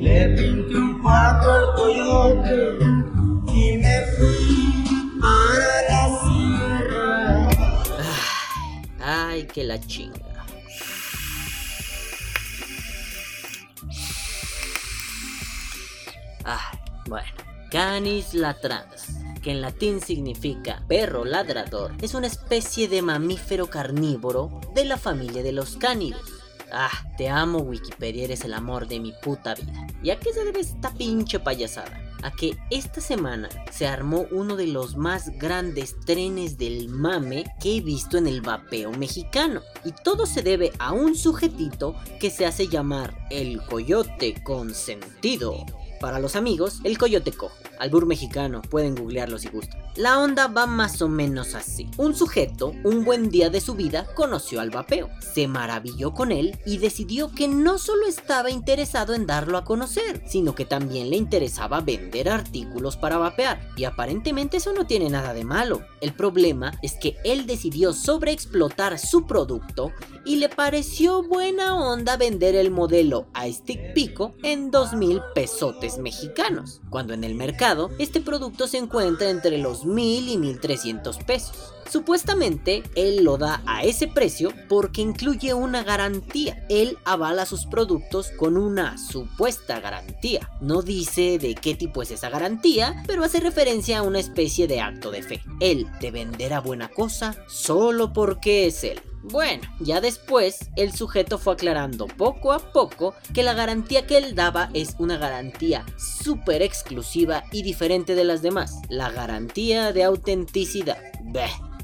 Le pinté un al y me fui para la sierra. Ay, que la chinga. Ah, bueno. Canis latrans, que en latín significa perro ladrador, es una especie de mamífero carnívoro de la familia de los cánidos. Ah, te amo Wikipedia, eres el amor de mi puta vida. ¿Y a qué se debe esta pinche payasada? A que esta semana se armó uno de los más grandes trenes del mame que he visto en el vapeo mexicano. Y todo se debe a un sujetito que se hace llamar el coyote consentido. Para los amigos, el coyote cojo. Albur mexicano, pueden googlearlo si gustan. La onda va más o menos así. Un sujeto, un buen día de su vida, conoció al vapeo, se maravilló con él y decidió que no solo estaba interesado en darlo a conocer, sino que también le interesaba vender artículos para vapear. Y aparentemente eso no tiene nada de malo. El problema es que él decidió sobreexplotar su producto y le pareció buena onda vender el modelo a Stick Pico en 2 pesotes mexicanos, cuando en el mercado este producto se encuentra entre los mil y 1300 pesos. Supuestamente, él lo da a ese precio porque incluye una garantía. Él avala sus productos con una supuesta garantía. No dice de qué tipo es esa garantía, pero hace referencia a una especie de acto de fe. Él te venderá buena cosa solo porque es él. Bueno, ya después el sujeto fue aclarando poco a poco que la garantía que él daba es una garantía súper exclusiva y diferente de las demás, la garantía de autenticidad.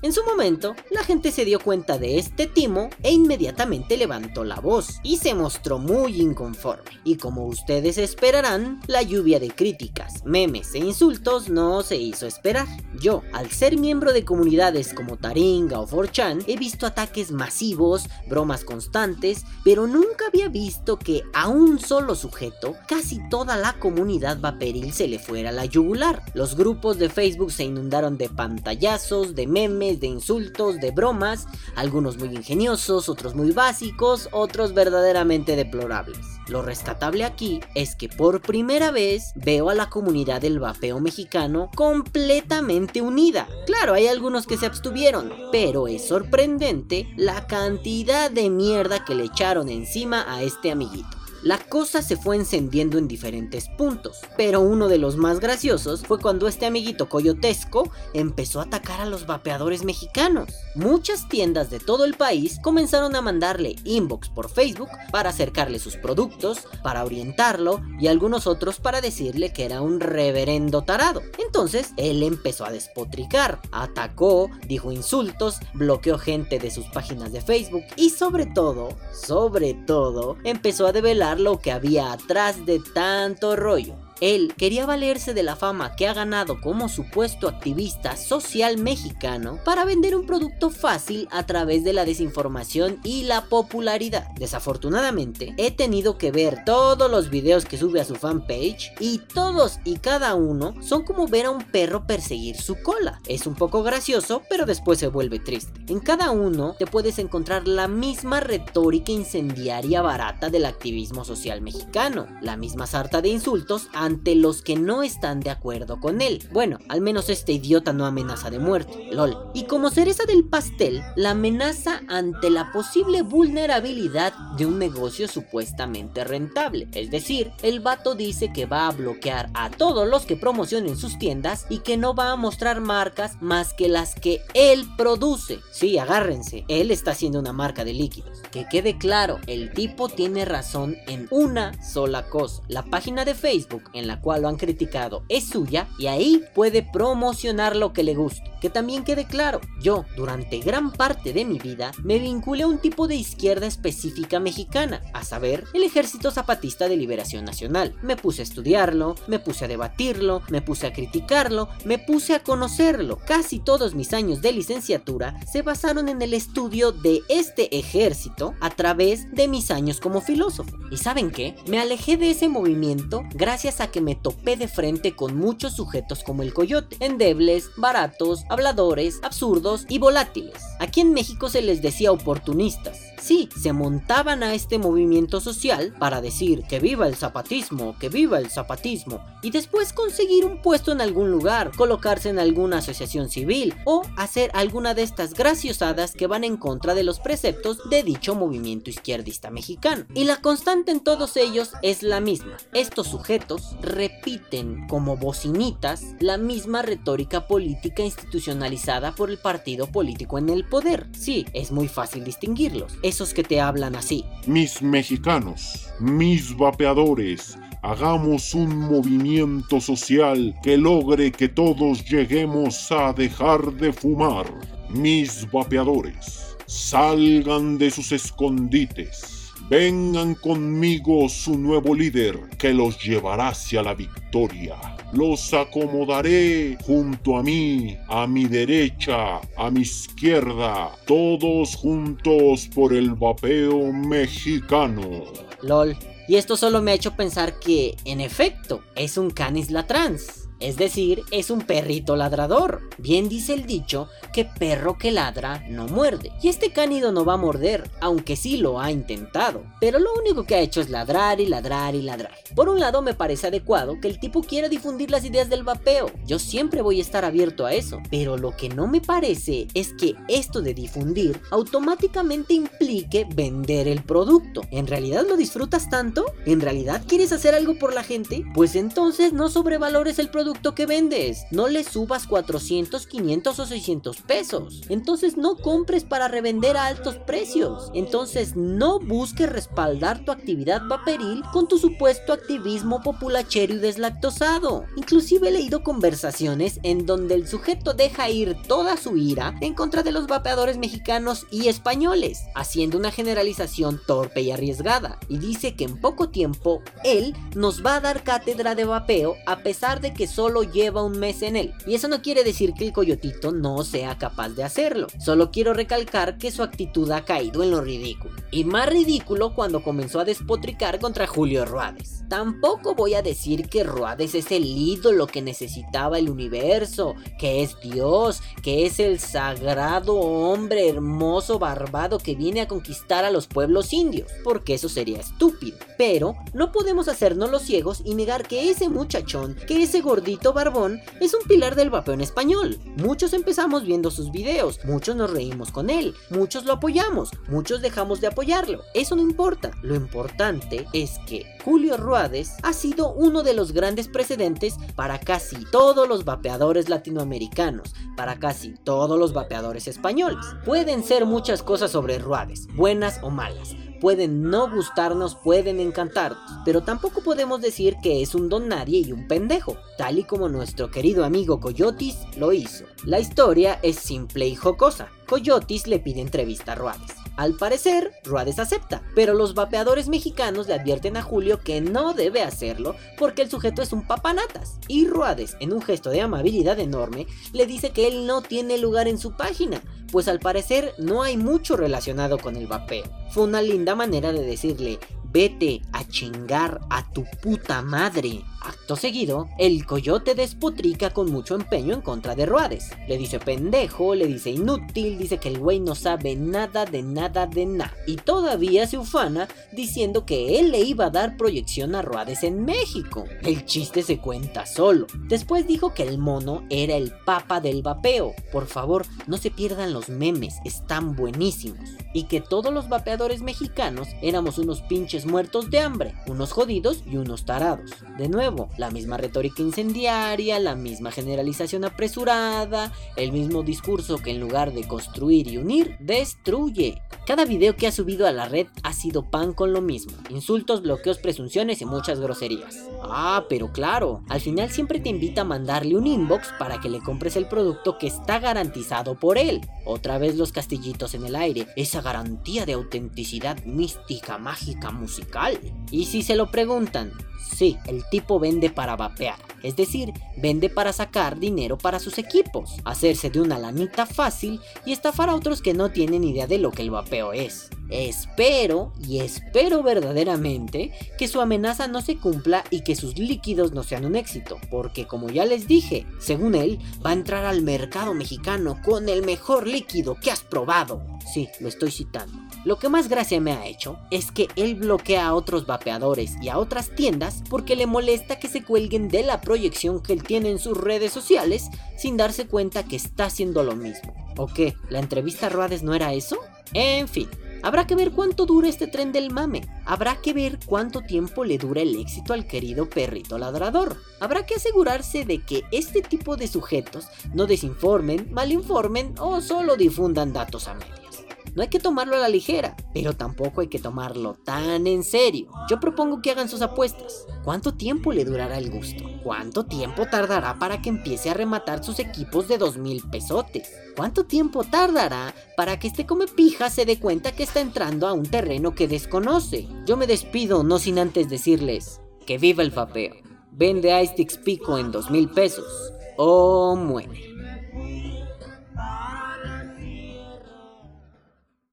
En su momento, la gente se dio cuenta de este timo e inmediatamente levantó la voz y se mostró muy inconforme. Y como ustedes esperarán, la lluvia de críticas, memes e insultos no se hizo esperar. Yo, al ser miembro de comunidades como Taringa o 4chan, he visto ataques masivos, bromas constantes, pero nunca había visto que a un solo sujeto casi toda la comunidad vaperil se le fuera la yugular. Los grupos de Facebook se inundaron de pantallazos, de memes, de insultos, de bromas, algunos muy ingeniosos, otros muy básicos, otros verdaderamente deplorables. Lo rescatable aquí es que por primera vez veo a la comunidad del vapeo mexicano completamente unida. Claro, hay algunos que se abstuvieron, pero es sorprendente la cantidad de mierda que le echaron encima a este amiguito. La cosa se fue encendiendo en diferentes puntos, pero uno de los más graciosos fue cuando este amiguito coyotesco empezó a atacar a los vapeadores mexicanos. Muchas tiendas de todo el país comenzaron a mandarle inbox por Facebook para acercarle sus productos, para orientarlo y algunos otros para decirle que era un reverendo tarado. Entonces él empezó a despotricar, atacó, dijo insultos, bloqueó gente de sus páginas de Facebook y sobre todo, sobre todo, empezó a develar lo que había atrás de tanto rollo. Él quería valerse de la fama que ha ganado como supuesto activista social mexicano para vender un producto fácil a través de la desinformación y la popularidad. Desafortunadamente, he tenido que ver todos los videos que sube a su fanpage y todos y cada uno son como ver a un perro perseguir su cola. Es un poco gracioso, pero después se vuelve triste. En cada uno te puedes encontrar la misma retórica incendiaria barata del activismo social mexicano, la misma sarta de insultos a ante los que no están de acuerdo con él. Bueno, al menos este idiota no amenaza de muerte, lol. Y como cereza del pastel, la amenaza ante la posible vulnerabilidad de un negocio supuestamente rentable. Es decir, el vato dice que va a bloquear a todos los que promocionen sus tiendas y que no va a mostrar marcas más que las que él produce. Sí, agárrense, él está haciendo una marca de líquidos. Que quede claro, el tipo tiene razón en una sola cosa. La página de Facebook en la cual lo han criticado es suya y ahí puede promocionar lo que le guste. Que también quede claro, yo durante gran parte de mi vida me vinculé a un tipo de izquierda específica mexicana, a saber, el Ejército Zapatista de Liberación Nacional. Me puse a estudiarlo, me puse a debatirlo, me puse a criticarlo, me puse a conocerlo. Casi todos mis años de licenciatura se basaron en el estudio de este ejército a través de mis años como filósofo. ¿Y saben qué? Me alejé de ese movimiento gracias a que me topé de frente con muchos sujetos como el coyote, endebles, baratos, habladores, absurdos y volátiles. Aquí en México se les decía oportunistas. Así, se montaban a este movimiento social para decir que viva el zapatismo, que viva el zapatismo, y después conseguir un puesto en algún lugar, colocarse en alguna asociación civil o hacer alguna de estas graciosadas que van en contra de los preceptos de dicho movimiento izquierdista mexicano. Y la constante en todos ellos es la misma. Estos sujetos repiten como bocinitas la misma retórica política institucionalizada por el partido político en el poder. Sí, es muy fácil distinguirlos. Que te hablan así. Mis mexicanos, mis vapeadores, hagamos un movimiento social que logre que todos lleguemos a dejar de fumar. Mis vapeadores, salgan de sus escondites. Vengan conmigo su nuevo líder que los llevará hacia la victoria. Los acomodaré junto a mí, a mi derecha, a mi izquierda, todos juntos por el vapeo mexicano. LOL. Y esto solo me ha hecho pensar que, en efecto, es un canis latrans. Es decir, es un perrito ladrador. Bien dice el dicho que perro que ladra no muerde. Y este cánido no va a morder, aunque sí lo ha intentado. Pero lo único que ha hecho es ladrar y ladrar y ladrar. Por un lado me parece adecuado que el tipo quiera difundir las ideas del vapeo. Yo siempre voy a estar abierto a eso. Pero lo que no me parece es que esto de difundir automáticamente implique vender el producto. ¿En realidad lo disfrutas tanto? ¿En realidad quieres hacer algo por la gente? Pues entonces no sobrevalores el producto que vendes. No le subas 400, 500 o 600 pesos. Entonces no compres para revender a altos precios. Entonces no busques respaldar tu actividad vaporil con tu supuesto activismo populachero y deslactosado. Inclusive he leído conversaciones en donde el sujeto deja ir toda su ira en contra de los vapeadores mexicanos y españoles, haciendo una generalización torpe y arriesgada. Y dice que en poco tiempo él nos va a dar cátedra de vapeo a pesar de que solo lleva un mes en él. Y eso no quiere decir que el coyotito no sea capaz de hacerlo. Solo quiero recalcar que su actitud ha caído en lo ridículo. Y más ridículo cuando comenzó a despotricar contra Julio Ruades. Tampoco voy a decir que Ruades es el ídolo que necesitaba el universo, que es Dios, que es el sagrado hombre hermoso barbado que viene a conquistar a los pueblos indios, porque eso sería estúpido. Pero no podemos hacernos los ciegos y negar que ese muchachón, que ese gordito, Barbón es un pilar del vapeo en español. Muchos empezamos viendo sus videos, muchos nos reímos con él, muchos lo apoyamos, muchos dejamos de apoyarlo. Eso no importa. Lo importante es que Julio Ruades ha sido uno de los grandes precedentes para casi todos los vapeadores latinoamericanos, para casi todos los vapeadores españoles. Pueden ser muchas cosas sobre Ruades, buenas o malas pueden no gustarnos, pueden encantarnos, pero tampoco podemos decir que es un don nadie y un pendejo, tal y como nuestro querido amigo Coyotis lo hizo. La historia es simple y jocosa. Coyotis le pide entrevista a Ruades. Al parecer, Ruades acepta, pero los vapeadores mexicanos le advierten a Julio que no debe hacerlo porque el sujeto es un papanatas. Y Ruades, en un gesto de amabilidad enorme, le dice que él no tiene lugar en su página, pues al parecer no hay mucho relacionado con el vapeo. Fue una linda manera de decirle, vete a chingar a tu puta madre. Acto seguido, el coyote despotrica con mucho empeño en contra de Ruades. Le dice pendejo, le dice inútil, dice que el güey no sabe nada de nada de nada. Y todavía se ufana diciendo que él le iba a dar proyección a Ruades en México. El chiste se cuenta solo. Después dijo que el mono era el papa del vapeo. Por favor, no se pierdan los memes, están buenísimos. Y que todos los vapeadores mexicanos éramos unos pinches muertos de hambre, unos jodidos y unos tarados. De nuevo, la misma retórica incendiaria, la misma generalización apresurada, el mismo discurso que en lugar de construir y unir, destruye. Cada video que ha subido a la red ha sido pan con lo mismo, insultos, bloqueos, presunciones y muchas groserías. Ah, pero claro, al final siempre te invita a mandarle un inbox para que le compres el producto que está garantizado por él. Otra vez los castillitos en el aire, esa garantía de autenticidad mística, mágica, musical. Y si se lo preguntan, Sí, el tipo vende para vapear. Es decir, vende para sacar dinero para sus equipos, hacerse de una lanita fácil y estafar a otros que no tienen idea de lo que el vapeo es. Espero, y espero verdaderamente, que su amenaza no se cumpla y que sus líquidos no sean un éxito, porque como ya les dije, según él, va a entrar al mercado mexicano con el mejor líquido que has probado. Sí, lo estoy citando. Lo que más gracia me ha hecho es que él bloquea a otros vapeadores y a otras tiendas porque le molesta que se cuelguen de la proyección que él tiene en sus redes sociales sin darse cuenta que está haciendo lo mismo. ¿O qué? ¿La entrevista a Ruades no era eso? En fin, Habrá que ver cuánto dura este tren del mame. Habrá que ver cuánto tiempo le dura el éxito al querido perrito ladrador. Habrá que asegurarse de que este tipo de sujetos no desinformen, malinformen o solo difundan datos a medias. No hay que tomarlo a la ligera, pero tampoco hay que tomarlo tan en serio. Yo propongo que hagan sus apuestas. ¿Cuánto tiempo le durará el gusto? ¿Cuánto tiempo tardará para que empiece a rematar sus equipos de 2000 pesotes? ¿Cuánto tiempo tardará para que este come pija se dé cuenta que está entrando a un terreno que desconoce? Yo me despido no sin antes decirles que viva el vapeo. Vende iSticks Pico en 2000 pesos o muere.